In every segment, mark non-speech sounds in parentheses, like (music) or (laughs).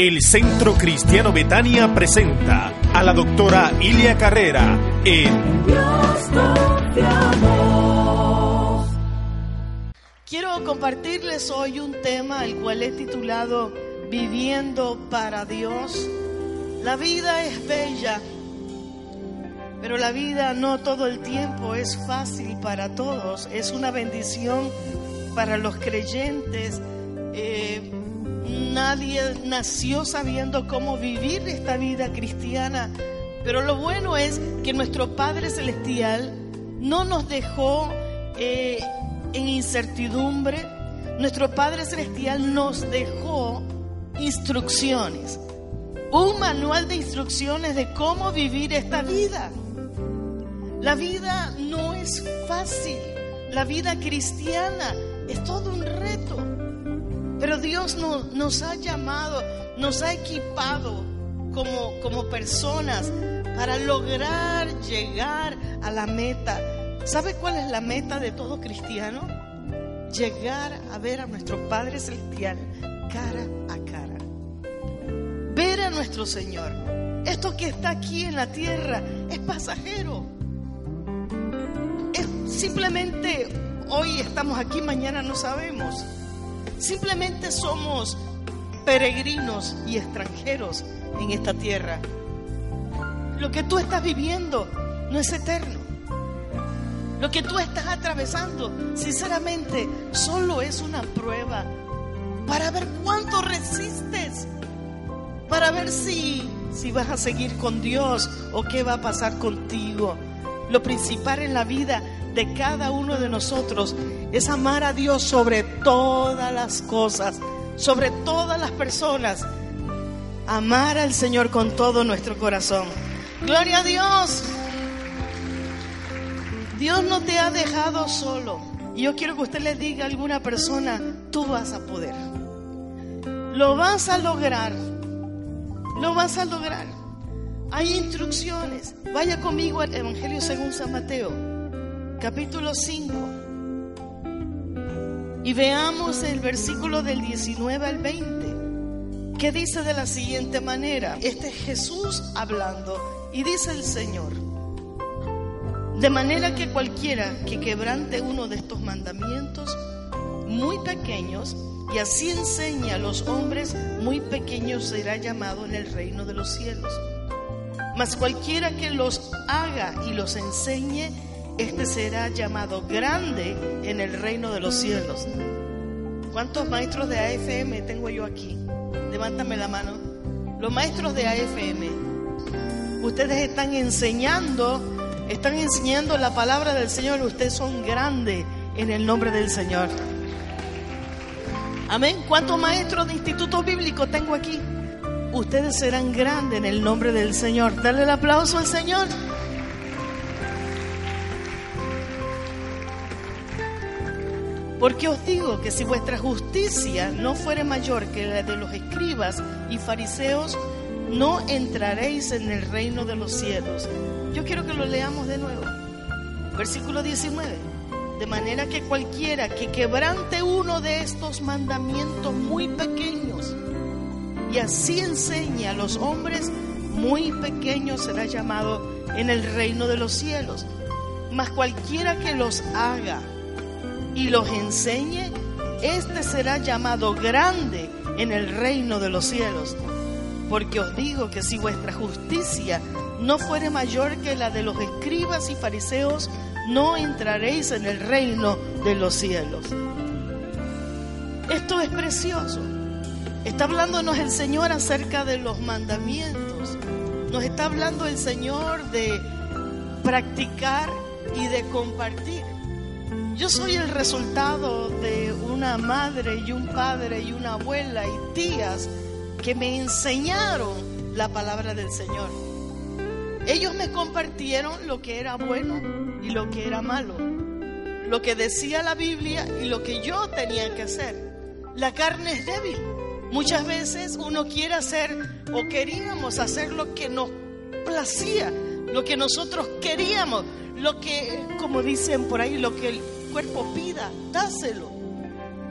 El Centro Cristiano Betania presenta a la doctora Ilia Carrera en Quiero compartirles hoy un tema el cual he titulado Viviendo para Dios. La vida es bella, pero la vida no todo el tiempo es fácil para todos. Es una bendición para los creyentes. Eh, nadie nació sabiendo cómo vivir esta vida cristiana, pero lo bueno es que nuestro Padre Celestial no nos dejó eh, en incertidumbre. Nuestro Padre Celestial nos dejó instrucciones, un manual de instrucciones de cómo vivir esta vida. La vida no es fácil, la vida cristiana es todo un reto. Pero Dios nos ha llamado, nos ha equipado como, como personas para lograr llegar a la meta. ¿Sabe cuál es la meta de todo cristiano? Llegar a ver a nuestro Padre Celestial cara a cara. Ver a nuestro Señor. Esto que está aquí en la tierra es pasajero. Es simplemente hoy estamos aquí, mañana no sabemos. Simplemente somos peregrinos y extranjeros en esta tierra. Lo que tú estás viviendo no es eterno. Lo que tú estás atravesando, sinceramente, solo es una prueba para ver cuánto resistes, para ver si, si vas a seguir con Dios o qué va a pasar contigo. Lo principal en la vida de cada uno de nosotros es amar a Dios sobre todas las cosas, sobre todas las personas. Amar al Señor con todo nuestro corazón. Gloria a Dios. Dios no te ha dejado solo. Y yo quiero que usted le diga a alguna persona, tú vas a poder. Lo vas a lograr. Lo vas a lograr. Hay instrucciones. Vaya conmigo al Evangelio según San Mateo, capítulo 5. Y veamos el versículo del 19 al 20, que dice de la siguiente manera, este es Jesús hablando, y dice el Señor, de manera que cualquiera que quebrante uno de estos mandamientos muy pequeños, y así enseña a los hombres muy pequeños, será llamado en el reino de los cielos. Mas cualquiera que los haga y los enseñe, este será llamado grande en el reino de los cielos. ¿Cuántos maestros de AFM tengo yo aquí? Levántame la mano. Los maestros de AFM, ustedes están enseñando, están enseñando la palabra del Señor. Ustedes son grandes en el nombre del Señor. Amén. ¿Cuántos maestros de instituto bíblico tengo aquí? Ustedes serán grandes en el nombre del Señor. Dale el aplauso al Señor. Porque os digo que si vuestra justicia no fuere mayor que la de los escribas y fariseos, no entraréis en el reino de los cielos. Yo quiero que lo leamos de nuevo. Versículo 19. De manera que cualquiera que quebrante uno de estos mandamientos muy pequeños y así enseñe a los hombres, muy pequeños será llamado en el reino de los cielos. Mas cualquiera que los haga y los enseñe, este será llamado grande en el reino de los cielos. Porque os digo que si vuestra justicia no fuere mayor que la de los escribas y fariseos, no entraréis en el reino de los cielos. Esto es precioso. Está hablándonos el Señor acerca de los mandamientos. Nos está hablando el Señor de practicar y de compartir. Yo soy el resultado de una madre y un padre y una abuela y tías que me enseñaron la palabra del Señor. Ellos me compartieron lo que era bueno y lo que era malo, lo que decía la Biblia y lo que yo tenía que hacer. La carne es débil. Muchas veces uno quiere hacer o queríamos hacer lo que nos placía, lo que nosotros queríamos, lo que, como dicen por ahí, lo que cuerpo pida, dáselo.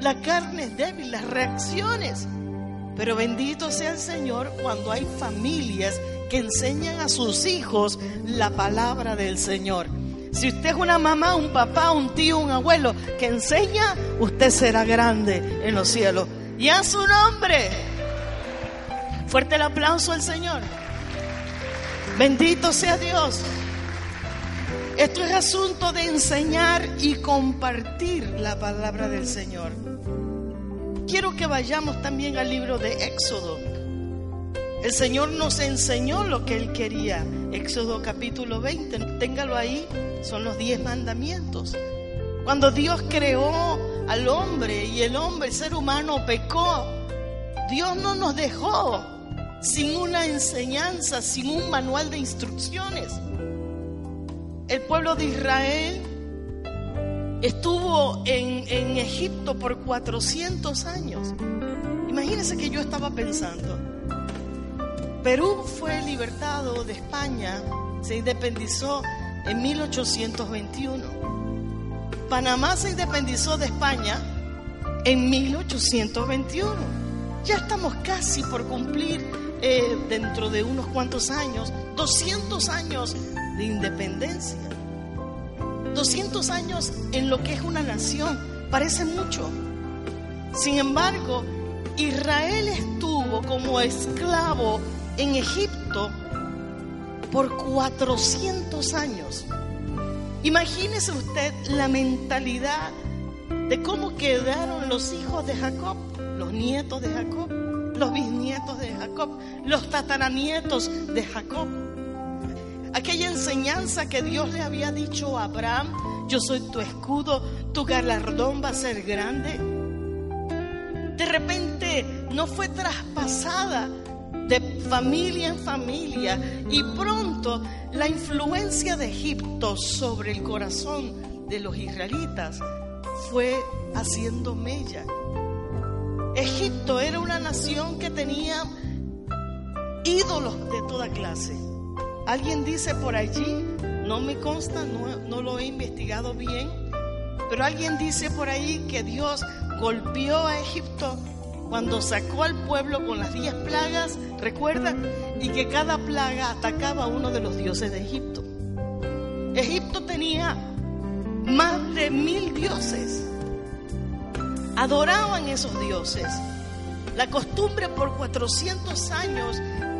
La carne es débil, las reacciones. Pero bendito sea el Señor cuando hay familias que enseñan a sus hijos la palabra del Señor. Si usted es una mamá, un papá, un tío, un abuelo que enseña, usted será grande en los cielos. Y a su nombre. Fuerte el aplauso al Señor. Bendito sea Dios. Esto es asunto de enseñar y compartir la palabra del Señor. Quiero que vayamos también al libro de Éxodo. El Señor nos enseñó lo que Él quería. Éxodo capítulo 20, téngalo ahí, son los diez mandamientos. Cuando Dios creó al hombre y el hombre, el ser humano, pecó, Dios no nos dejó sin una enseñanza, sin un manual de instrucciones. El pueblo de Israel estuvo en, Egipto por 400 años. Imagínense que yo estaba pensando, Perú fue libertado de España, se independizó en 1821. Panamá se independizó de España en 1821. Ya estamos casi por cumplir eh, dentro de unos cuantos años 200 años de independencia. 200 años en lo que es una nación, parece mucho. Sin embargo, Israel estuvo como esclavo en Egipto por 400 años. Imagínese usted la mentalidad de cómo quedaron los hijos de Jacob, los nietos de Jacob, los bisnietos de Jacob, los tataranietos de Jacob. Aquella enseñanza que Dios le había dicho a Abraham, yo soy tu escudo, tu galardón va a ser grande. De repente no fue traspasada de familia en familia y pronto la influencia de Egipto sobre el corazón de los israelitas fue haciendo mella. Egipto era una nación que tenía ídolos de toda clase. Alguien dice por allí, no me consta, no, lo he investigado bien, pero alguien dice por ahí que Dios golpeó a Egipto cuando sacó al pueblo con las diez plagas, recuerda, y que cada plaga atacaba a uno de los dioses de Egipto. Egipto tenía más de mil dioses. Adoraban esos dioses. La costumbre por 400 años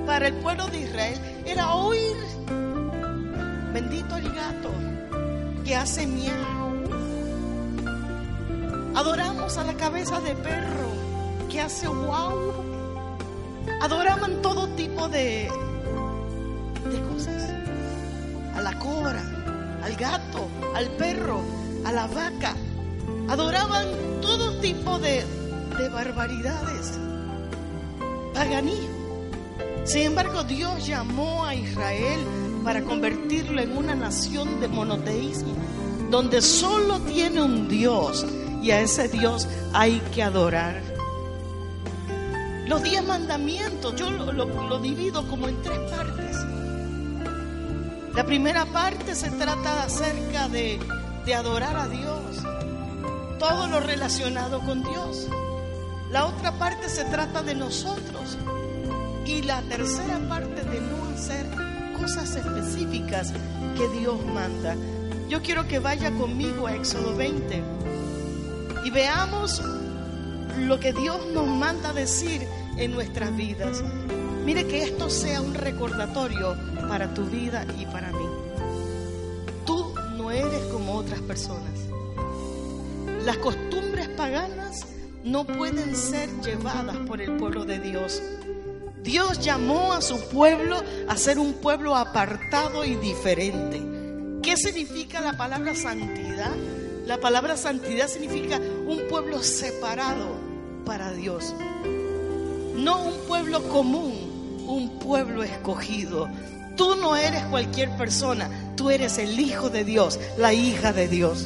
para el pueblo de Israel era oír, bendito el gato que hace miau. Adoramos a la cabeza de perro que hace wow. Adoraban todo tipo de, de cosas. A la cobra, al gato, al perro, a la vaca. Adoraban todo tipo de, de barbaridades. Paganismo. Sin embargo, Dios llamó a Israel para convertirlo en una nación de monoteísmo, donde solo tiene un Dios y a ese Dios hay que adorar. Los diez mandamientos yo lo, lo, divido como en tres partes. La primera parte se trata acerca de, de adorar a Dios, todo lo relacionado con Dios. La otra parte se trata de nosotros. Y la tercera parte de no hacer cosas específicas que Dios manda. Yo quiero que vaya conmigo a Éxodo 20 y veamos lo que Dios nos manda decir en nuestras vidas. Mire que esto sea un recordatorio para tu vida y para mí. Tú no eres como otras personas. Las costumbres paganas no pueden ser llevadas por el pueblo de Dios. Dios llamó a su pueblo a ser un pueblo apartado y diferente. ¿Qué significa la palabra santidad? La palabra santidad significa un pueblo separado para Dios. No un pueblo común, un pueblo escogido. Tú no eres cualquier persona, tú eres el Hijo de Dios, la hija de Dios,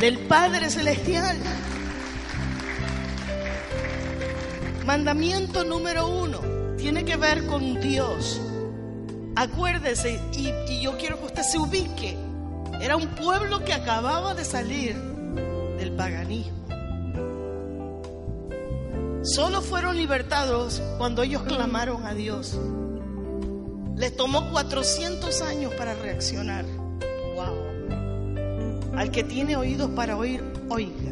del Padre Celestial. Mandamiento número uno tiene que ver con Dios. Acuérdese, y, yo quiero que usted se ubique. Era un pueblo que acababa de salir del paganismo. solo fueron libertados cuando ellos clamaron a Dios. Les tomó 400 años para reaccionar. Wow. Al que tiene oídos para oír, oiga.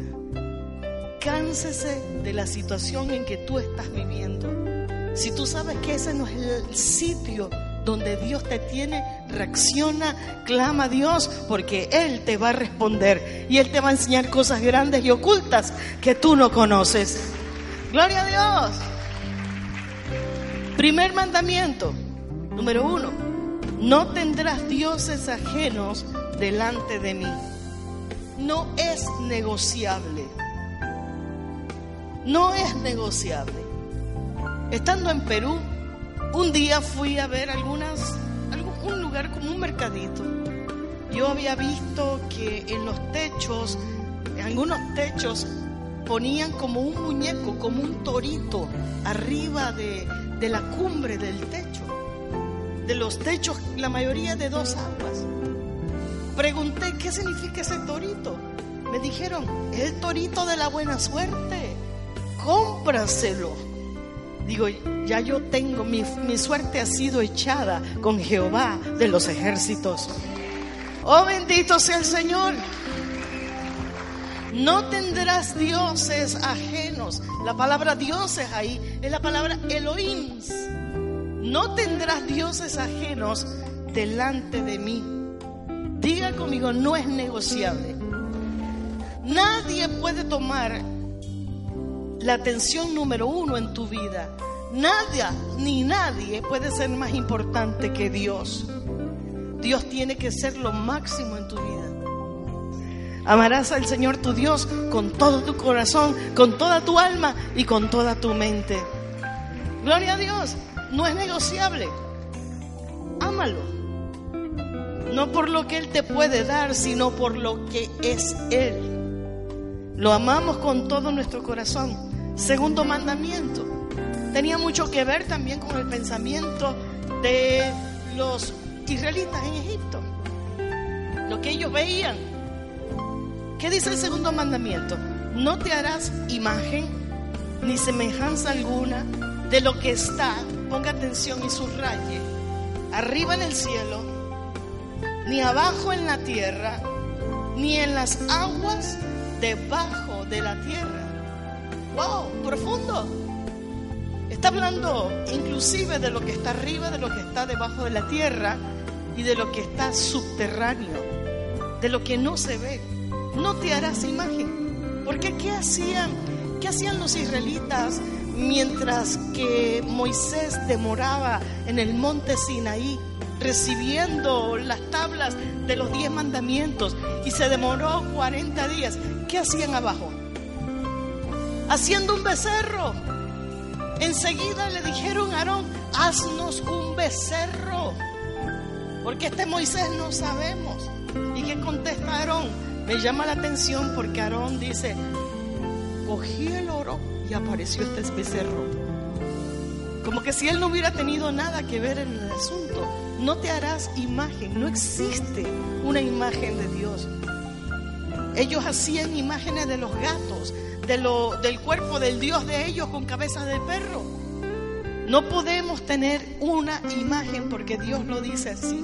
Cánsese de la situación en que tú estás viviendo. Si tú sabes que ese no es el sitio donde Dios te tiene, reacciona, clama a Dios, porque Él te va a responder y Él te va a enseñar cosas grandes y ocultas que tú no conoces. Gloria a Dios. Primer mandamiento, número uno, no tendrás dioses ajenos delante de mí. No es negociable. No es negociable. Estando en Perú, un día fui a ver algunas, un lugar como un mercadito. Yo había visto que en los techos, en algunos techos, ponían como un muñeco, como un torito, arriba de, de la cumbre del techo. De los techos, la mayoría de dos aguas. Pregunté, ¿qué significa ese torito? Me dijeron, es el torito de la buena suerte. Cómpraselo. Digo, ya yo tengo, mi, suerte ha sido echada con Jehová de los ejércitos. Oh bendito sea el Señor. No tendrás dioses ajenos. La palabra dioses ahí es la palabra Elohim. No tendrás dioses ajenos delante de mí. Diga conmigo, no es negociable. Nadie puede tomar la atención número uno en tu vida. Nadie ni nadie puede ser más importante que Dios. Dios tiene que ser lo máximo en tu vida. Amarás al Señor tu Dios con todo tu corazón, con toda tu alma y con toda tu mente. Gloria a Dios, no es negociable. Ámalo. No por lo que Él te puede dar, sino por lo que es Él. Lo amamos con todo nuestro corazón. Segundo mandamiento. Tenía mucho que ver también con el pensamiento de los israelitas en Egipto. Lo que ellos veían. ¿Qué dice el segundo mandamiento? No te harás imagen ni semejanza alguna de lo que está, ponga atención y subraye, arriba en el cielo, ni abajo en la tierra, ni en las aguas debajo de la tierra wow, profundo. Está hablando inclusive de lo que está arriba, de lo que está debajo de la tierra y de lo que está subterráneo, de lo que no se ve. No te harás imagen. Porque ¿qué hacían? ¿Qué hacían los israelitas mientras que Moisés demoraba en el monte Sinaí recibiendo las tablas de los diez mandamientos y se demoró 40 días? ¿Qué hacían abajo? Haciendo un becerro. Enseguida le dijeron a Aarón, haznos un becerro. Porque este Moisés no sabemos. ¿Y qué contesta Aarón? Me llama la atención porque Aarón dice, cogí el oro y apareció este becerro. Como que si él no hubiera tenido nada que ver en el asunto. No te harás imagen, no existe una imagen de Dios. Ellos hacían imágenes de los gatos, del cuerpo del Dios de ellos con cabeza de perro. No podemos tener una imagen porque Dios lo dice así.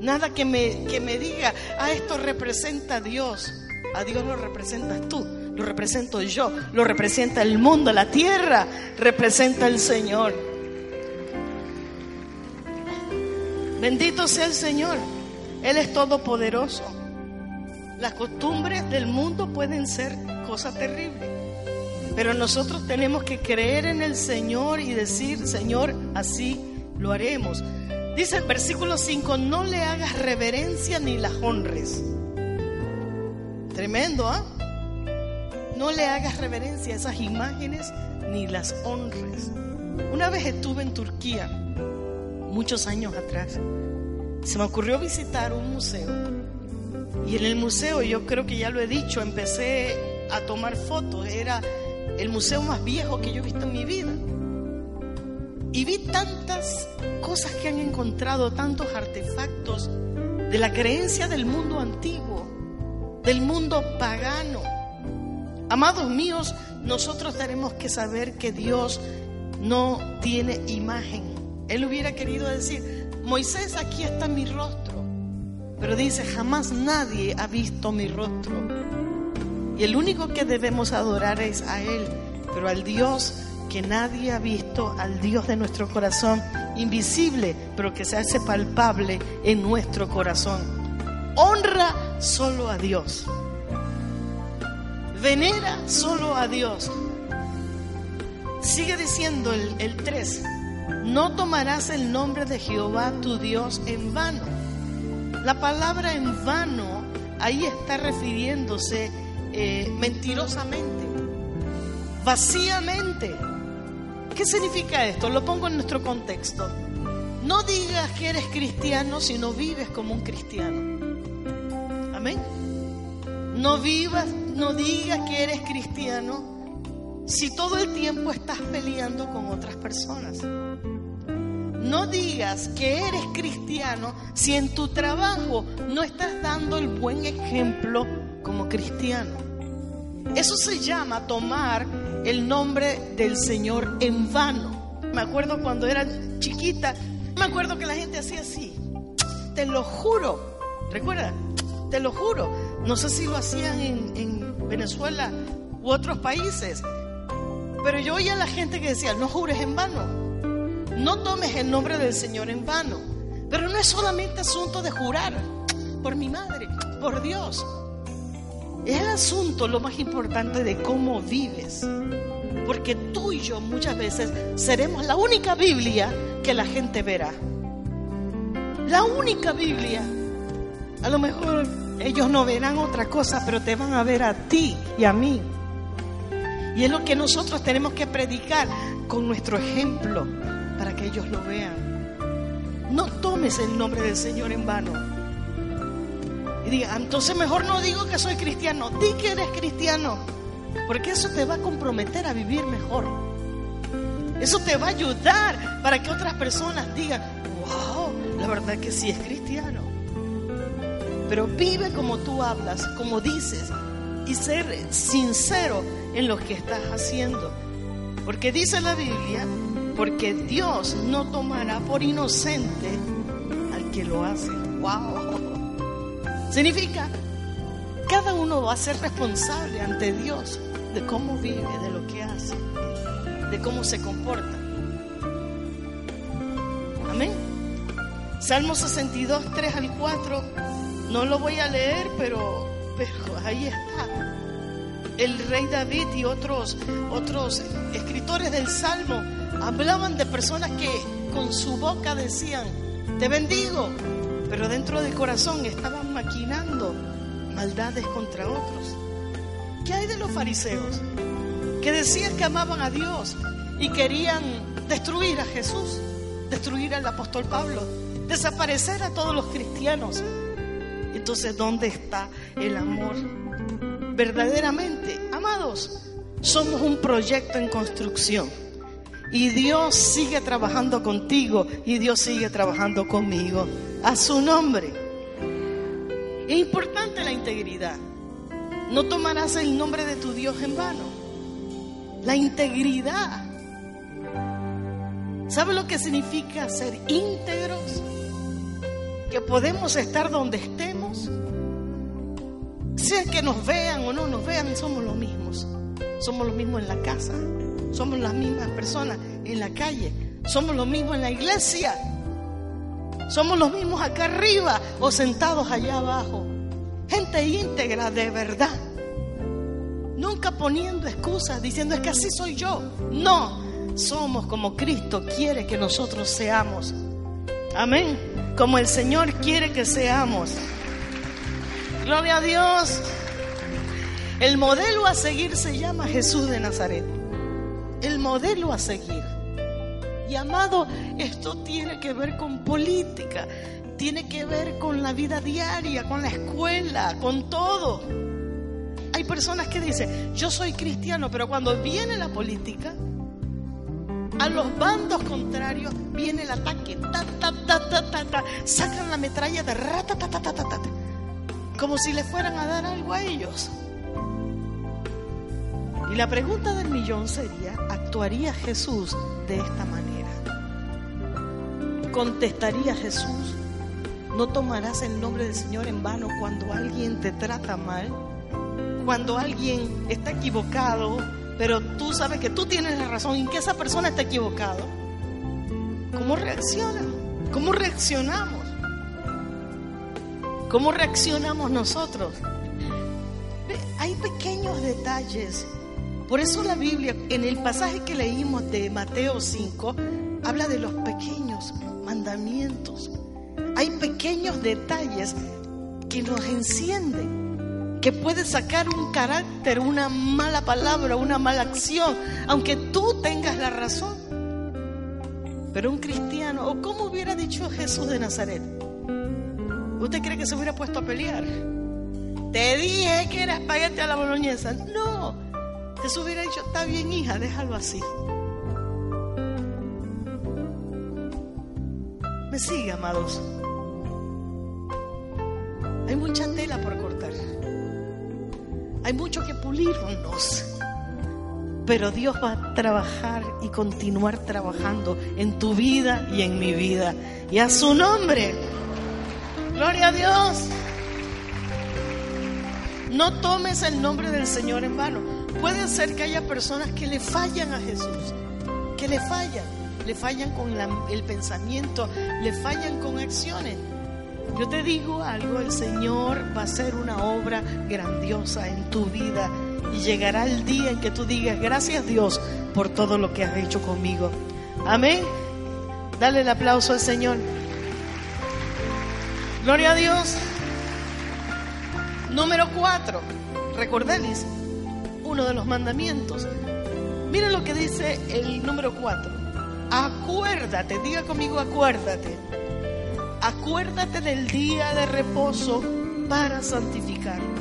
Nada que me, que me diga, a ah, esto representa a Dios. A Dios lo representas tú, lo represento yo, lo representa el mundo, la tierra, representa el Señor. Bendito sea el Señor. Él es todopoderoso. Las costumbres del mundo pueden ser cosas terribles, pero nosotros tenemos que creer en el Señor y decir, Señor, así lo haremos. Dice el versículo 5, no le hagas reverencia ni las honres. Tremendo, ¿ah? No le hagas reverencia a esas imágenes ni las honres. Una vez estuve en Turquía, muchos años atrás. Se me ocurrió visitar un museo y en el museo, yo creo que ya lo he dicho, empecé a tomar fotos. Era el museo más viejo que yo he visto en mi vida. Y vi tantas cosas que han encontrado, tantos artefactos de la creencia del mundo antiguo, del mundo pagano. Amados míos, nosotros tenemos que saber que Dios no tiene imagen. Él hubiera querido decir, Moisés, aquí está mi rostro. Pero dice, jamás nadie ha visto mi rostro. Y el único que debemos adorar es a Él, pero al Dios que nadie ha visto, al Dios de nuestro corazón, invisible, pero que se hace palpable en nuestro corazón. Honra solo a Dios. Venera solo a Dios. Sigue diciendo el, el 3, no tomarás el nombre de Jehová tu Dios en vano. La palabra en vano ahí está refiriéndose eh, mentirosamente, vacíamente. ¿Qué significa esto? Lo pongo en nuestro contexto. No digas que eres cristiano si no vives como un cristiano. Amén. No vivas, no digas que eres cristiano si todo el tiempo estás peleando con otras personas. No digas que eres cristiano si en tu trabajo no estás dando el buen ejemplo como cristiano. Eso se llama tomar el nombre del Señor en vano. Me acuerdo cuando era chiquita, me acuerdo que la gente hacía así. Te lo juro. ¿Recuerda? Te lo juro. No sé si lo hacían en, en Venezuela u otros países. Pero yo oía a la gente que decía, no jures en vano. No tomes el nombre del Señor en vano. Pero no es solamente asunto de jurar por mi madre, por Dios. Es el asunto lo más importante de cómo vives. Porque tú y yo muchas veces seremos la única Biblia que la gente verá. La única Biblia. A lo mejor ellos no verán otra cosa, pero te van a ver a ti y a mí. Y es lo que nosotros tenemos que predicar con nuestro ejemplo para que ellos lo vean. No tomes el nombre del Señor en vano. Y diga, entonces mejor no digo que soy cristiano, di que eres cristiano, porque eso te va a comprometer a vivir mejor. Eso te va a ayudar para que otras personas digan, wow, la verdad que sí es cristiano. Pero vive como tú hablas, como dices, y ser sincero en lo que estás haciendo. Porque dice la Biblia, porque Dios no tomará por inocente al que lo hace. ¡Wow! Significa, cada uno va a ser responsable ante Dios de cómo vive, de lo que hace, de cómo se comporta. Amén. Salmo 62, 3 al 4. No lo voy a leer, pero, pero ahí está el rey David y otros, otros escritores del Salmo hablaban de personas que con su boca decían, te bendigo, pero dentro del corazón estaban maquinando maldades contra otros. ¿Qué hay de los fariseos? Que decían que amaban a Dios y querían destruir a Jesús, destruir al apóstol Pablo, desaparecer a todos los cristianos. Entonces, ¿dónde está el amor? verdaderamente, amados, somos un proyecto en construcción. Y Dios sigue trabajando contigo y Dios sigue trabajando conmigo. A su nombre. Es importante la integridad. No tomarás el nombre de tu Dios en vano. La integridad. ¿Sabe lo que significa ser íntegros? Que podemos estar donde estemos sea que nos vean o no nos vean, somos los mismos. Somos los mismos en la casa. Somos las mismas personas en la calle. Somos los mismos en la iglesia. Somos los mismos acá arriba o sentados allá abajo. Gente íntegra de verdad. Nunca poniendo excusas diciendo es que así soy yo. No, somos como Cristo quiere que nosotros seamos. Amén. Como el Señor quiere que seamos. Gloria a Dios. El modelo a seguir se llama Jesús de Nazaret. El modelo a seguir. Y amado, esto tiene que ver con política, tiene que ver con la vida diaria, con la escuela, con todo. Hay personas que dicen, yo soy cristiano, pero cuando viene la política, a los bandos contrarios viene el ataque, sacan la metralla de rata, ta, ta, ta, ta, como si le fueran a dar algo a ellos. Y la pregunta del millón sería, ¿actuaría Jesús de esta manera? ¿Contestaría Jesús? ¿No tomarás el nombre del Señor en vano cuando alguien te trata mal? Cuando alguien está equivocado, pero tú sabes que tú tienes la razón y que esa persona está equivocado. ¿Cómo reacciona? ¿Cómo reaccionamos? ¿Cómo reaccionamos nosotros? Hay pequeños detalles. Por eso la Biblia, en el pasaje que leímos de Mateo 5, habla de los pequeños mandamientos. Hay pequeños detalles que nos encienden, que puede sacar un carácter, una mala palabra, una mala acción, aunque tú tengas la razón. Pero un cristiano, o como hubiera dicho Jesús de Nazaret, ¿usted cree que se hubiera puesto a pelear? Te dije que era espagueti a la boloñesa. No, Jesús hubiera dicho, está bien hija, déjalo así. Me sigue, amados. Hay mucha tela por cortar. Hay mucho que pulirnos. Pero Dios va a trabajar y continuar trabajando en tu vida y en mi vida. Y a su nombre. Gloria a Dios. No tomes el nombre del Señor en vano. Puede ser que haya personas que le fallan a Jesús, que le fallan, le fallan con el pensamiento, le fallan con acciones. Yo te digo algo, el Señor va a hacer una obra grandiosa en tu vida y llegará el día en que tú digas, gracias Dios por todo lo que has hecho conmigo. Amén. Dale el aplauso al Señor. Gloria a Dios. Número cuatro, recordéis uno de los mandamientos. Miren lo que dice el número cuatro. Acuérdate, diga conmigo acuérdate. Acuérdate del día de reposo para santificarlo.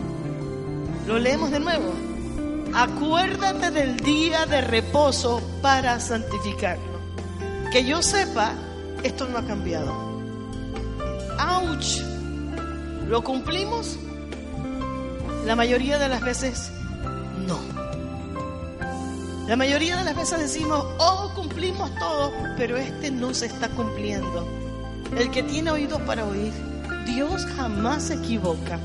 Lo leemos de nuevo. Acuérdate del día de reposo para santificarlo. Que yo sepa, esto no ha cambiado. ¡Auch! ¿Lo cumplimos? La mayoría de las veces no. La mayoría de las veces decimos, oh, cumplimos todo, pero este no se está cumpliendo. El que tiene oídos para oír, Dios jamás se equivoca.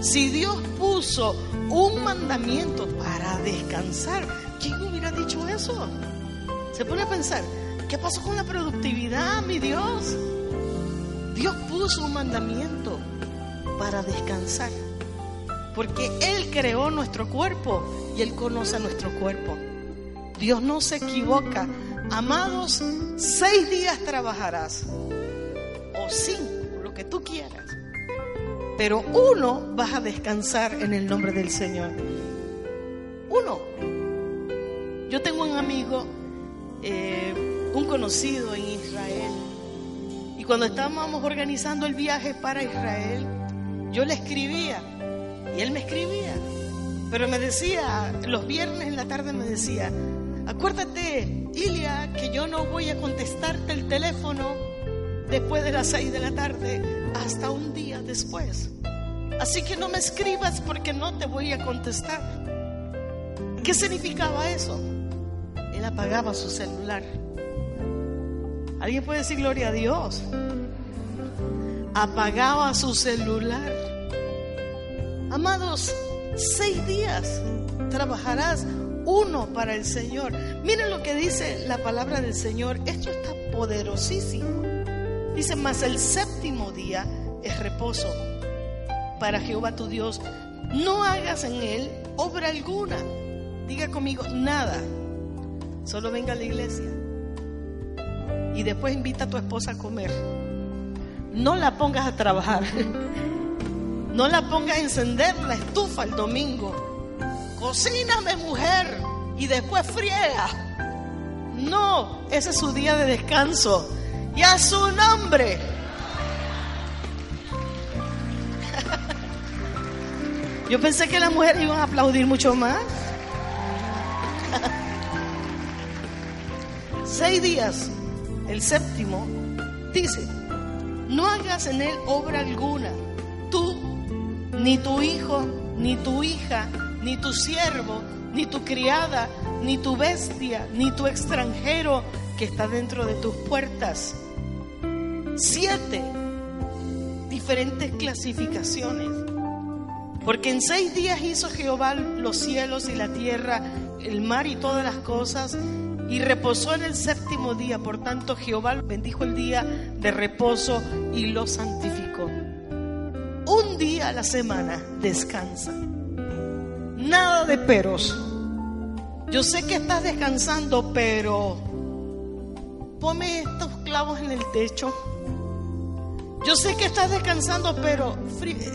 Si Dios puso un mandamiento para descansar, ¿quién hubiera dicho eso? Se pone a pensar, ¿qué pasó con la productividad, mi Dios? Dios puso un mandamiento para descansar porque Él creó nuestro cuerpo y Él conoce nuestro cuerpo. Dios no se equivoca. Amados, seis días trabajarás, o cinco, lo que tú quieras, pero uno vas a descansar en el nombre del Señor. Uno. Yo tengo un amigo, eh, un conocido en Israel, y cuando estábamos organizando el viaje para Israel, yo le escribía y él me escribía, pero me decía, los viernes en la tarde me decía, acuérdate, Ilia, que yo no voy a contestarte el teléfono después de las seis de la tarde hasta un día después. Así que no me escribas porque no te voy a contestar. ¿Qué significaba eso? Él apagaba su celular. ¿Alguien puede decir gloria a Dios? Apagaba su celular. Amados, seis días trabajarás uno para el Señor. Miren lo que dice la palabra del Señor. Esto está poderosísimo. Dice, más el séptimo día es reposo para Jehová tu Dios. No hagas en él obra alguna. Diga conmigo, nada. Solo venga a la iglesia. Y después invita a tu esposa a comer. No la pongas a trabajar. (laughs) No la pongas a encender la estufa el domingo. Cocíname, mujer, y después friega. No, ese es su día de descanso. Y a su nombre. (laughs) Yo pensé que las mujeres iban a aplaudir mucho más. (laughs) Seis días, el séptimo, dice, no hagas en él obra alguna, ni tu hijo, ni tu hija, ni tu siervo, ni tu criada, ni tu bestia, ni tu extranjero que está dentro de tus puertas. Siete diferentes clasificaciones. Porque en seis días hizo Jehová los cielos y la tierra, el mar y todas las cosas, y reposó en el séptimo día. Por tanto, Jehová bendijo el día de reposo y lo santificó. Un día a la semana descansa. Nada de peros. Yo sé que estás descansando, pero ponme estos clavos en el techo. Yo sé que estás descansando, pero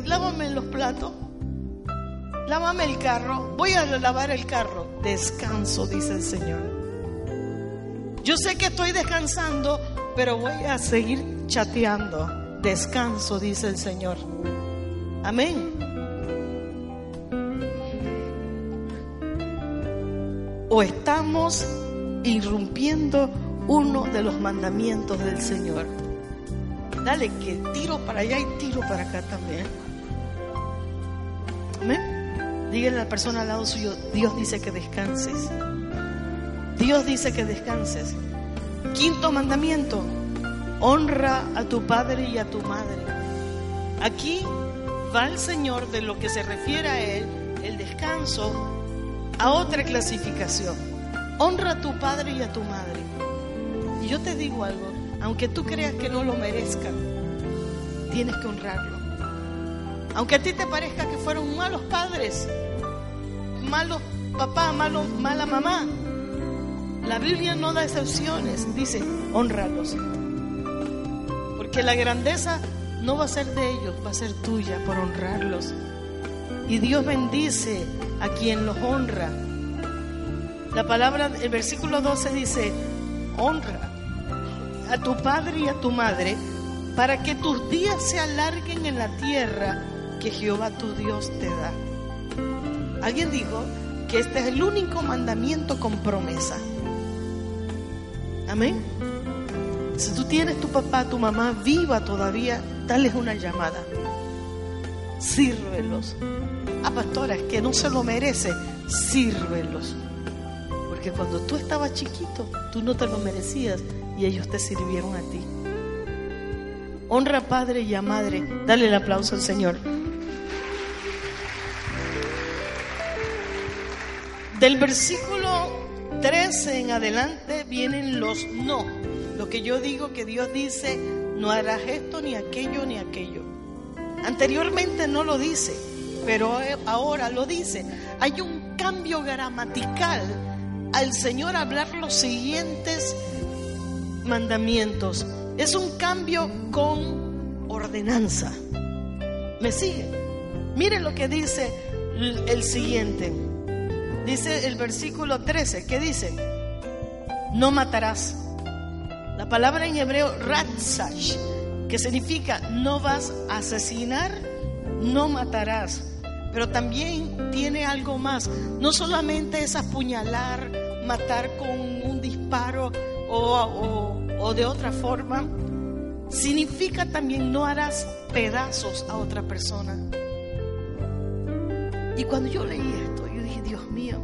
lávame los platos. Lávame el carro. Voy a lavar el carro. Descanso, dice el Señor. Yo sé que estoy descansando, pero voy a seguir chateando. Descanso, dice el Señor. Amén. O estamos irrumpiendo uno de los mandamientos del Señor. Dale que tiro para allá y tiro para acá también. Amén. Dígale a la persona al lado suyo, Dios dice que descanses. Dios dice que descanses. Quinto mandamiento, honra a tu padre y a tu madre. Aquí va el Señor de lo que se refiere a Él, el descanso, a otra clasificación. Honra a tu padre y a tu madre. Y yo te digo algo, aunque tú creas que no lo merezcan, tienes que honrarlo. Aunque a ti te parezca que fueron malos padres, malos papá, malo, mala mamá, la Biblia no da excepciones, dice, honralos. Porque la grandeza no va a ser de ellos, va a ser tuya por honrarlos. Y Dios bendice a quien los honra. La palabra, el versículo 12 dice, honra a tu padre y a tu madre para que tus días se alarguen en la tierra que Jehová tu Dios te da. Alguien dijo que este es el único mandamiento con promesa. Amén. Si tú tienes tu papá, tu mamá viva todavía, dales una llamada. Sírvelos. A pastoras que no se lo merece, sírvelos. Porque cuando tú estabas chiquito, tú no te lo merecías y ellos te sirvieron a ti. Honra a padre y a madre. Dale el aplauso al Señor. Del versículo 13 en adelante vienen los no. Que yo digo que Dios dice, no harás esto, ni aquello, ni aquello. Anteriormente no lo dice, pero ahora lo dice. Hay un cambio gramatical al Señor hablar los siguientes mandamientos. Es un cambio con ordenanza. ¿Me sigue? Miren lo que dice el siguiente. Dice el versículo 13, ¿qué dice? No matarás. La palabra en hebreo ratzach, que significa no vas a asesinar, no matarás. Pero también tiene algo más. No solamente es apuñalar, matar con un disparo o, de otra forma. Significa también no harás pedazos a otra persona. Y cuando yo leí esto, Dios mío,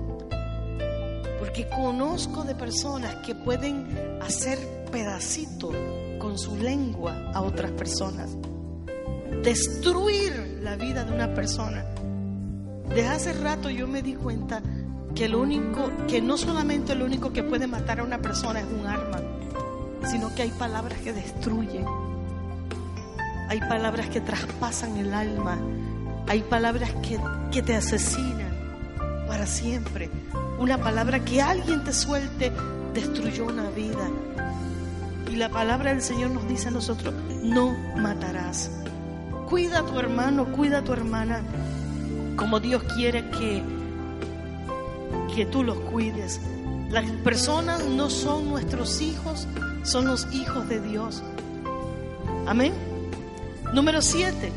porque conozco de personas que pueden hacer pedacito con su lengua a otras personas, destruir la vida de una persona. Desde hace rato yo me di cuenta que lo único, que no solamente lo único que puede matar a una persona es un arma, sino que hay palabras que destruyen, hay palabras que traspasan el alma, hay palabras que, que te asesinan para siempre. Una palabra que alguien te suelte destruyó una vida. La palabra del Señor nos dice a nosotros, no matarás. Cuida a tu hermano, cuida a tu hermana, como Dios quiere que, que tú los cuides. Las personas no son nuestros hijos, son los hijos de Dios. Amén. Número siete,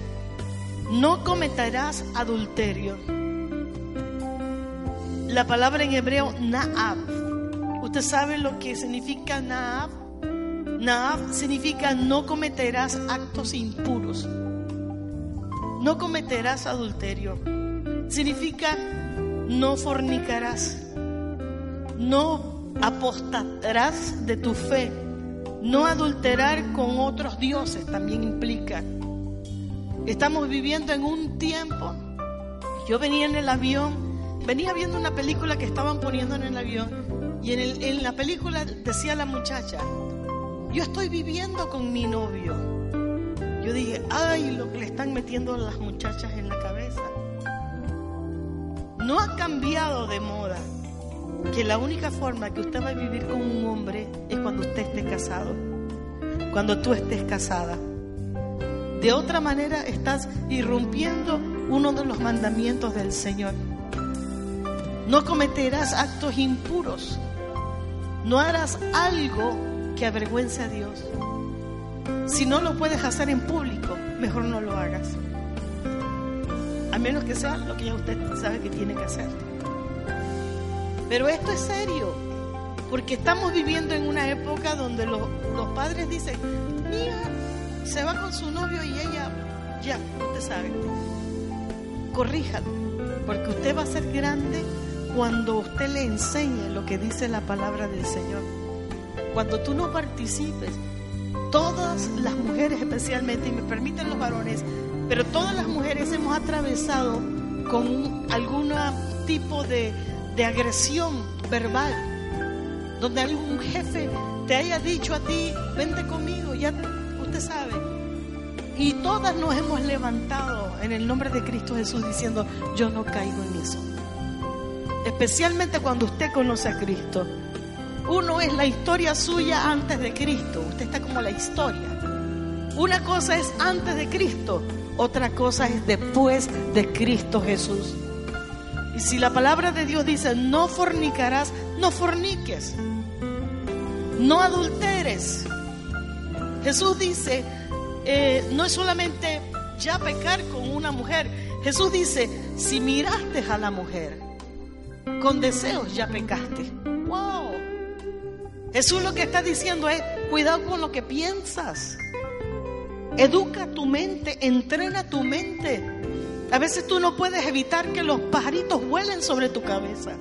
no cometerás adulterio. La palabra en hebreo Naab. ¿Usted sabe lo que significa Naab? Naab significa no cometerás actos impuros. No cometerás adulterio. Significa no fornicarás, no apostarás de tu fe, no adulterar con otros dioses también implica. Estamos viviendo en un tiempo, yo venía en el avión, venía viendo una película que estaban poniendo en el avión y en la película decía la muchacha, yo estoy viviendo con mi novio. Yo dije, ay, lo que le están metiendo las muchachas en la cabeza. No ha cambiado de moda que la única forma que usted va a vivir con un hombre es cuando usted esté casado, cuando tú estés casada. De otra manera estás irrumpiendo uno de los mandamientos del Señor. No cometerás actos impuros. No harás algo que avergüence a Dios. Si no lo puedes hacer en público, mejor no lo hagas. A menos que sea lo que ya usted sabe que tiene que hacer. Pero esto es serio, porque estamos viviendo en una época donde los, padres dicen, mía, se va con su novio y ella, ya, usted sabe, corríjalo, porque usted va a ser grande cuando usted le enseñe lo que dice la palabra del Señor cuando tú no participes, todas las mujeres especialmente, y me permiten los varones, pero todas las mujeres hemos atravesado con algún tipo de, de agresión verbal, donde algún jefe te haya dicho a ti, vente conmigo, ya usted sabe. Y todas nos hemos levantado en el nombre de Cristo Jesús diciendo, yo no caigo en eso. Especialmente cuando usted conoce a Cristo. Uno es la historia suya antes de Cristo. Usted está como la historia. Una cosa es antes de Cristo, otra cosa es después de Cristo Jesús. Y si la palabra de Dios dice, no fornicarás, no forniques. No adulteres. Jesús dice, eh, no es solamente ya pecar con una mujer. Jesús dice, si miraste a la mujer con deseos, ya pecaste. Jesús lo que está diciendo es, cuidado con lo que piensas. Educa tu mente, entrena tu mente. A veces tú no puedes evitar que los pajaritos vuelen sobre tu cabeza.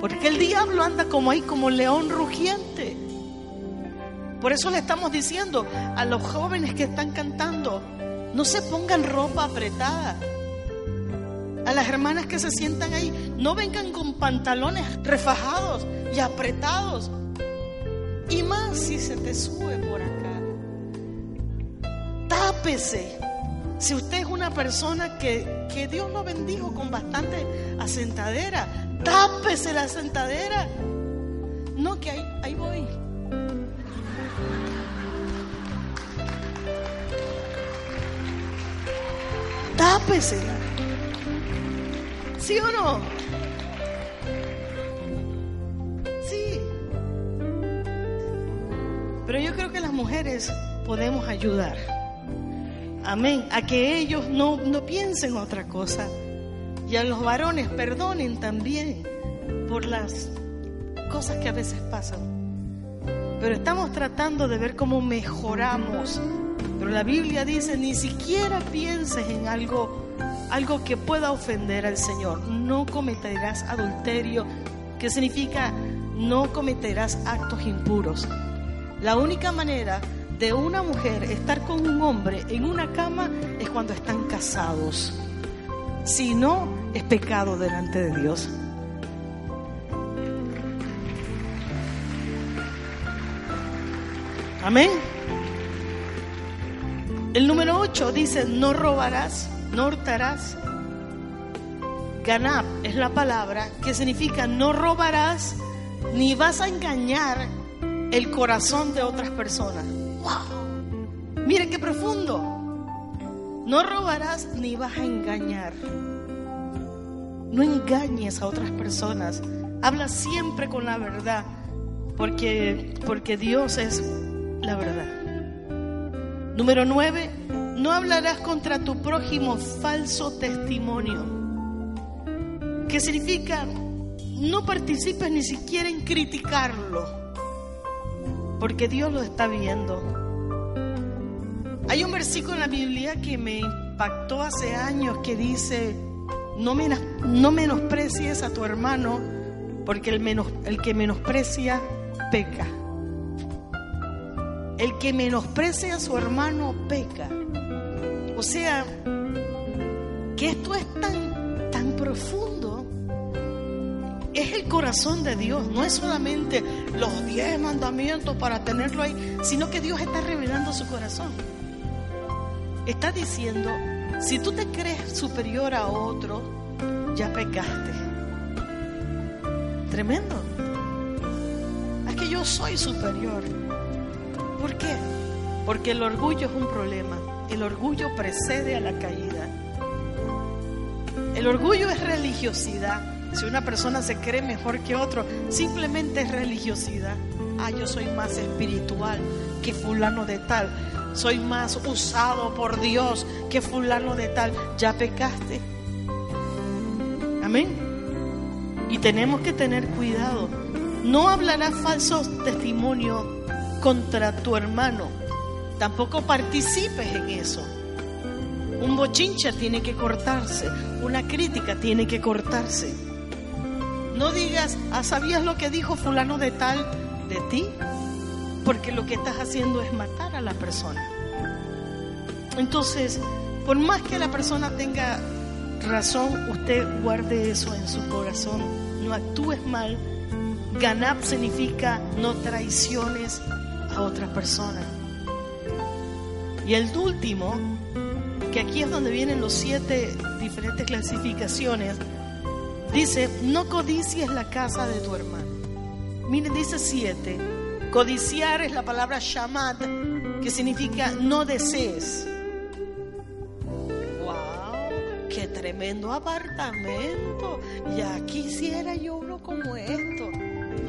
Porque el diablo anda como ahí, como león rugiente. Por eso le estamos diciendo a los jóvenes que están cantando, no se pongan ropa apretada. A las hermanas que se sientan ahí, no vengan con pantalones refajados y apretados. Y más si se te sube por acá. Tápese. Si usted es una persona que, que Dios lo bendijo con bastante asentadera, tápese la asentadera. No, que ahí, ahí voy. Tápesela. ¿Sí o no? Pero yo creo que las mujeres podemos ayudar. Amén. A que ellos no, no piensen otra cosa. Y a los varones perdonen también por las cosas que a veces pasan. Pero estamos tratando de ver cómo mejoramos. Pero la Biblia dice, ni siquiera pienses en algo, algo que pueda ofender al Señor. No cometerás adulterio, que significa no cometerás actos impuros. La única manera de una mujer estar con un hombre en una cama es cuando están casados. Si no, es pecado delante de Dios. Amén. El número 8 dice, no robarás, no hurtarás. Ganab es la palabra que significa no robarás, ni vas a engañar el corazón de otras personas. ¡Wow! Miren qué profundo. No robarás ni vas a engañar. No engañes a otras personas. Habla siempre con la verdad, porque, porque Dios es la verdad. Número nueve, no hablarás contra tu prójimo falso testimonio. ¿Qué significa? No participes ni siquiera en criticarlo porque Dios lo está viendo. Hay un versículo en la Biblia que me impactó hace años que dice, No, no menosprecies a tu hermano, porque el, menos, el que menosprecia peca. El que menosprecia a su hermano peca. O sea, que esto es tan, tan profundo. Es el corazón de Dios, no es solamente los diez mandamientos para tenerlo ahí, sino que Dios está revelando su corazón. Está diciendo, si tú te crees superior a otro, ya pecaste. Tremendo. Es que yo soy superior. ¿Por qué? Porque el orgullo es un problema. El orgullo precede a la caída. El orgullo es religiosidad. Si una persona se cree mejor que otro, simplemente es religiosidad. Ah, yo soy más espiritual que fulano de tal. Soy más usado por Dios que fulano de tal. Ya pecaste. Amén. Y tenemos que tener cuidado. No hablarás falsos testimonios contra tu hermano. Tampoco participes en eso. Un bochincha tiene que cortarse, una crítica tiene que cortarse. No digas, ah, ¿sabías lo que dijo fulano de tal de ti? Porque lo que estás haciendo es matar a la persona. Entonces, por más que la persona tenga razón, usted guarde eso en su corazón. No actúes mal. Ganar significa no traiciones a otra persona. Y el último, que aquí es donde vienen los siete diferentes clasificaciones, dice, no codicies la casa de tu hermano. Miren, dice siete. Codiciar es la palabra shamad, que significa no desees. ¡Wow! ¡Qué tremendo apartamento! Ya quisiera yo uno como esto.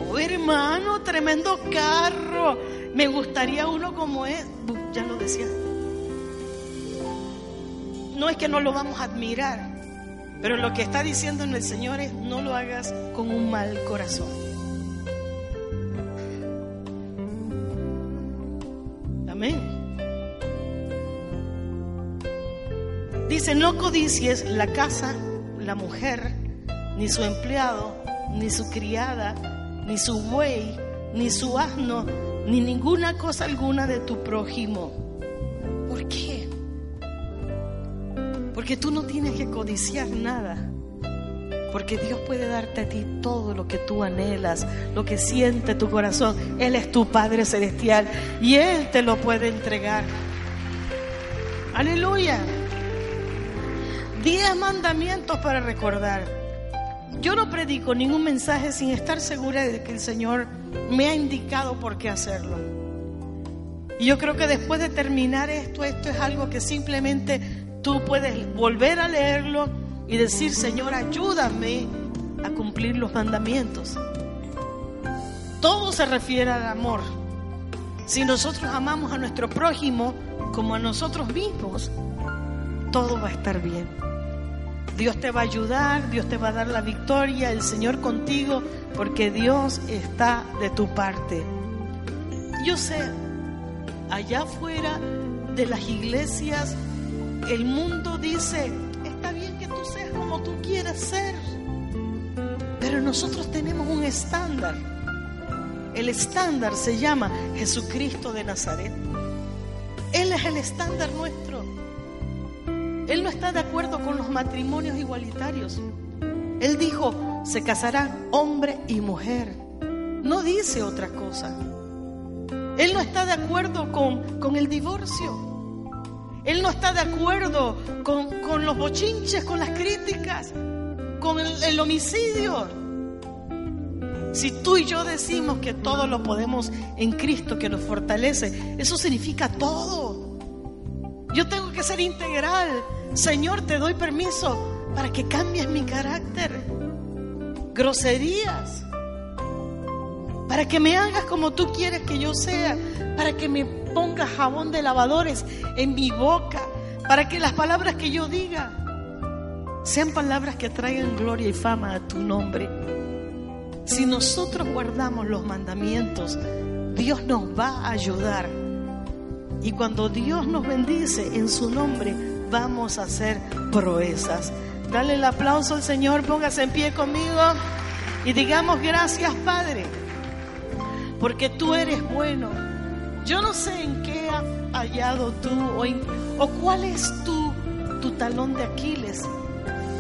Oh, hermano, tremendo carro. Me gustaría uno como es. Ya lo decía no es que no lo vamos a admirar, pero lo que está diciendo en el Señor es no lo hagas con un mal corazón. Amén. Dice, no codicies la casa, la mujer, ni su empleado, ni su criada, ni su buey, ni su asno, ni ninguna cosa alguna de tu prójimo. Porque tú no tienes que codiciar nada. Porque Dios puede darte a ti todo lo que tú anhelas, lo que siente tu corazón. Él es tu Padre Celestial y Él te lo puede entregar. Aleluya. Diez mandamientos para recordar. Yo no predico ningún mensaje sin estar segura de que el Señor me ha indicado por qué hacerlo. Y yo creo que después de terminar esto, esto es algo que simplemente tú puedes volver a leerlo y decir, Señor, ayúdame a cumplir los mandamientos. Todo se refiere al amor. Si nosotros amamos a nuestro prójimo como a nosotros mismos, todo va a estar bien. Dios te va a ayudar, Dios te va a dar la victoria, el Señor contigo, porque Dios está de tu parte. Yo sé, allá afuera de las iglesias el mundo dice, está bien que tú seas como tú quieras ser, pero nosotros tenemos un estándar. El estándar se llama Jesucristo de Nazaret. Él es el estándar nuestro. Él no está de acuerdo con los matrimonios igualitarios. Él dijo, se casarán hombre y mujer. No dice otra cosa. Él no está de acuerdo con, con el divorcio. Él no está de acuerdo con, los bochinches, con las críticas, con el, el homicidio. Si tú y yo decimos que todo lo podemos en Cristo que nos fortalece, eso significa todo. Yo tengo que ser integral. Señor, te doy permiso para que cambies mi carácter. Groserías. Para que me hagas como tú quieres que yo sea. Para que me ponga jabón de lavadores en mi boca para que las palabras que yo diga sean palabras que traigan gloria y fama a tu nombre. Si nosotros guardamos los mandamientos, Dios nos va a ayudar. Y cuando Dios nos bendice en su nombre, vamos a hacer proezas. Dale el aplauso al Señor, póngase en pie conmigo y digamos gracias Padre, porque tú eres bueno. Yo no sé en qué has hallado tú o, o cuál es tu, tu talón de Aquiles.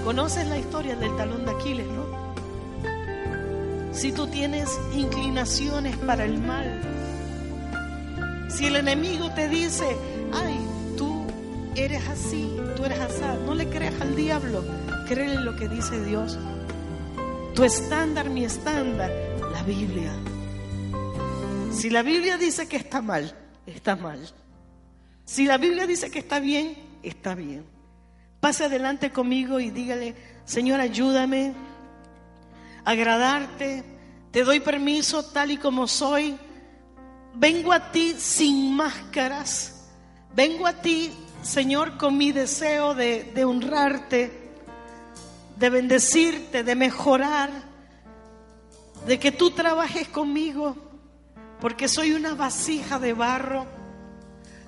Conoces la historia del talón de Aquiles, ¿no? Si tú tienes inclinaciones para el mal, si el enemigo te dice, ay, tú eres así, tú eres así, no le creas al diablo, créele lo que dice Dios. Tu estándar, mi estándar, la Biblia. Si la Biblia dice que está mal, está mal. Si la Biblia dice que está bien, está bien. Pase adelante conmigo y dígale, Señor, ayúdame a agradarte. Te doy permiso tal y como soy. Vengo a ti sin máscaras. Vengo a ti, Señor, con mi deseo de, de honrarte, de bendecirte, de mejorar, de que tú trabajes conmigo, porque soy una vasija de barro.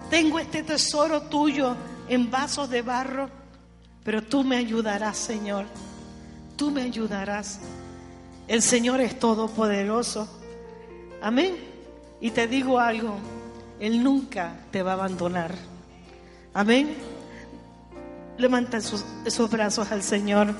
Tengo este tesoro tuyo en vasos de barro pero tú me ayudarás, Señor. Tú me ayudarás. El Señor es todopoderoso. Amén. Y te digo algo, Él nunca te va a abandonar. Amén. Levanta esos, esos brazos al Señor.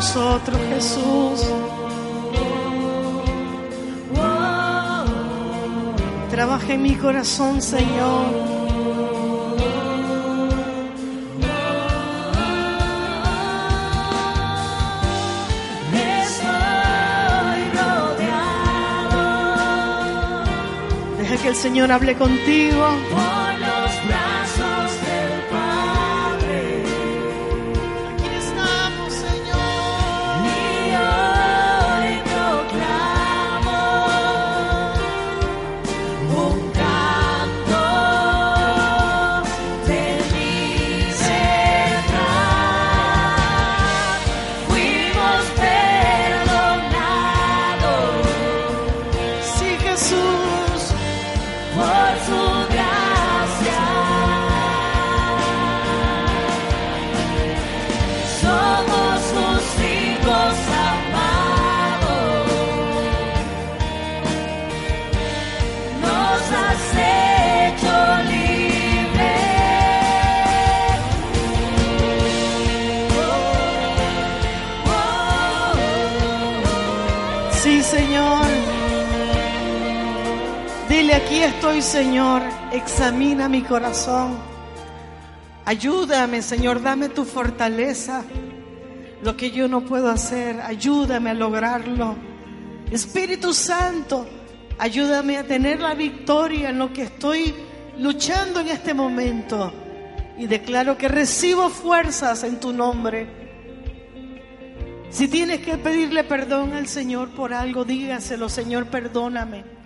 Nosotros, Jesús. Trabaja en mi corazón, Señor. Deja que el Señor hable contigo. Señor. Examina mi corazón. Ayúdame, Señor, dame tu fortaleza. Lo que yo no puedo hacer, ayúdame a lograrlo. Espíritu Santo, ayúdame a tener la victoria en lo que estoy luchando en este momento. Y declaro que recibo fuerzas en tu nombre. Si tienes que pedirle perdón al Señor por algo, dígaselo, Señor, perdóname.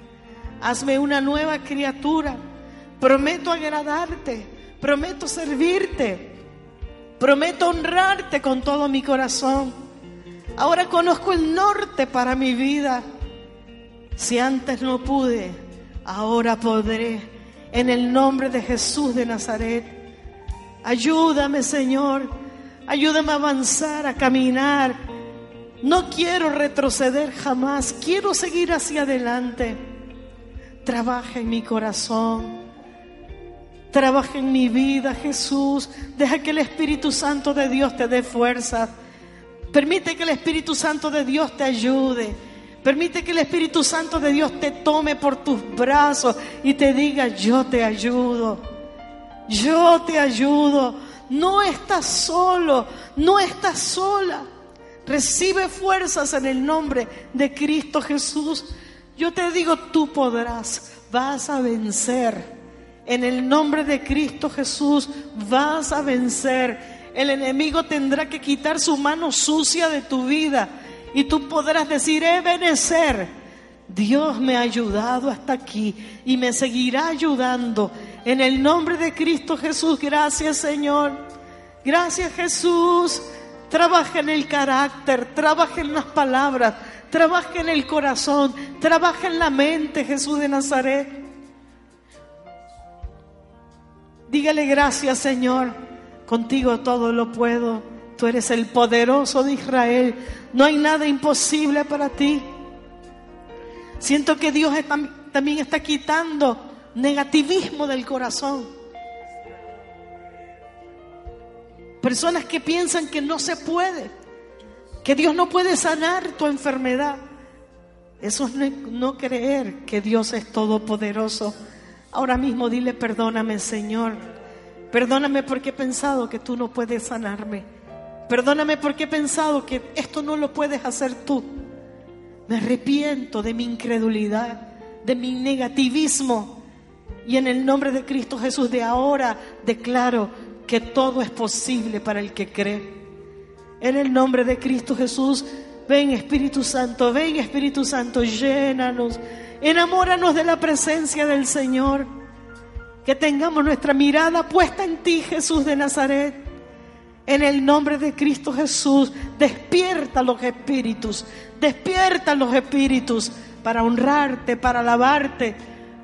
Hazme una nueva criatura. Prometo agradarte. Prometo servirte. Prometo honrarte con todo mi corazón. Ahora conozco el norte para mi vida. Si antes no pude, ahora podré. En el nombre de Jesús de Nazaret. Ayúdame, Señor. Ayúdame a avanzar, a caminar. No quiero retroceder jamás. Quiero seguir hacia adelante. Trabaja en mi corazón. Trabaja en mi vida, Jesús. Deja que el Espíritu Santo de Dios te dé fuerza. Permite que el Espíritu Santo de Dios te ayude. Permite que el Espíritu Santo de Dios te tome por tus brazos y te diga, yo te ayudo. Yo te ayudo. No estás solo, no estás sola. Recibe fuerzas en el nombre de Cristo Jesús. Yo te digo, tú podrás, vas a vencer. En el nombre de Cristo Jesús vas a vencer. El enemigo tendrá que quitar su mano sucia de tu vida y tú podrás decir, Ebenecer, Dios me ha ayudado hasta aquí y me seguirá ayudando. En el nombre de Cristo Jesús, gracias Señor. Gracias Jesús. Trabaja en el carácter, trabaja en las palabras, trabaja en el corazón, trabaja en la mente, Jesús de Nazaret. Dígale gracias Señor, contigo todo lo puedo. Tú eres el poderoso de Israel. No hay nada imposible para ti. Siento que Dios también está quitando negativismo del corazón. Personas que piensan que no se puede, que Dios no puede sanar tu enfermedad. Eso es no creer que Dios es todopoderoso. Ahora mismo dile, perdóname Señor. Perdóname porque he pensado que tú no puedes sanarme. Perdóname porque he pensado que esto no lo puedes hacer tú. Me arrepiento de mi incredulidad, de mi negativismo. Y en el nombre de Cristo Jesús de ahora declaro que todo es posible para el que cree. En el nombre de Cristo Jesús, ven Espíritu Santo, ven Espíritu Santo, llénanos, enamóranos de la presencia del Señor. Que tengamos nuestra mirada puesta en ti, Jesús de Nazaret. En el nombre de Cristo Jesús, despierta los espíritus, despierta los espíritus para honrarte, para alabarte,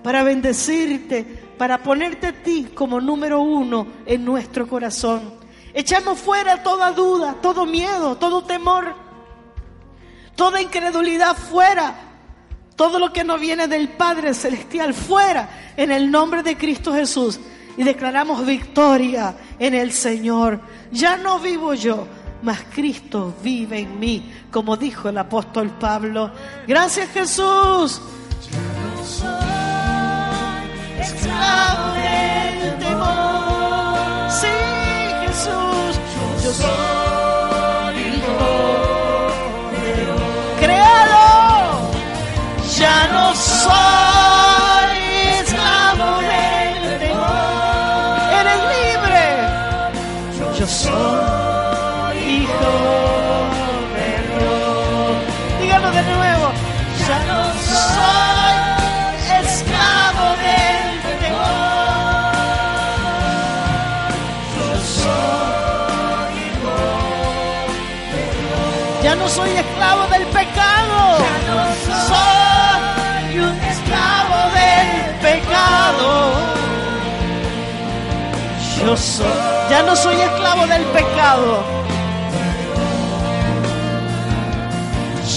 para bendecirte, para ponerte a ti como número uno en nuestro corazón. Echamos fuera toda duda, todo miedo, todo temor, toda incredulidad fuera, todo lo que no viene del Padre Celestial fuera, en el nombre de Cristo Jesús. Y declaramos victoria en el Señor. Ya no vivo yo, mas Cristo vive en mí, como dijo el apóstol Pablo. Gracias Jesús. Jesús, soy esclavo del pecado. Ya no soy un esclavo del pecado. Yo soy, ya no soy esclavo del pecado.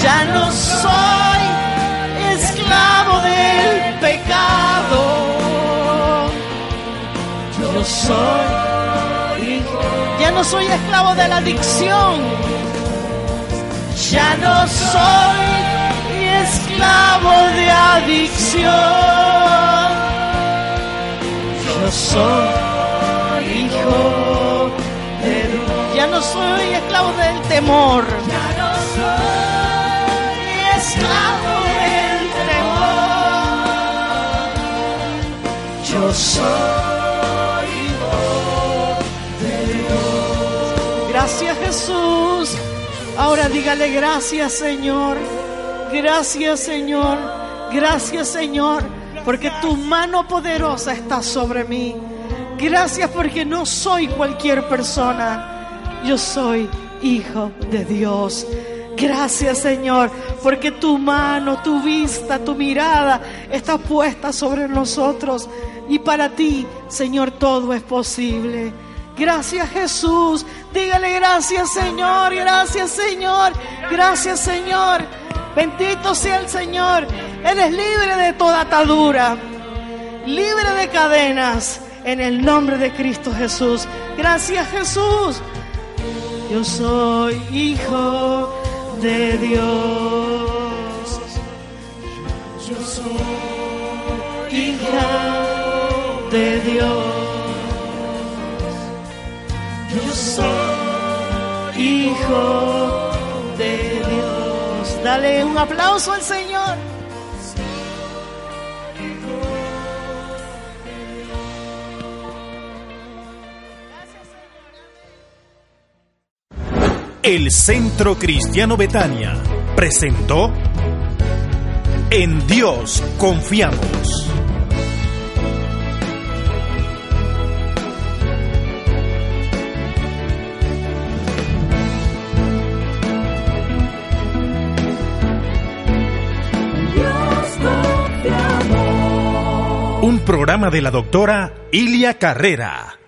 Ya no soy esclavo del pecado. Yo soy, ya no soy esclavo de la adicción. Ya no soy esclavo de adicción. Yo soy hijo de Dios. Ya no soy esclavo del temor. Ya no soy esclavo del temor. Yo soy hijo de Dios. Gracias Jesús. Ahora dígale gracias Señor. Gracias Señor. Gracias Señor. Porque tu mano poderosa está sobre mí. Gracias porque no soy cualquier persona. yo soy hijo de Dios. Gracias Señor, porque tu mano, tu vista, tu mirada está puesta sobre nosotros. Y para ti, Señor, todo es posible. Gracias Jesús. Dígale gracias Señor, gracias Señor, gracias Señor. Bendito sea el Señor. Eres libre de toda atadura, libre de cadenas, en el nombre de Cristo Jesús. Gracias Jesús. Yo soy hijo de Dios. Yo soy hija de Dios. Soy hijo de Dios. Dale un aplauso al Señor. El Centro Cristiano Betania presentó En Dios confiamos. Programa de la doctora Ilia Carrera.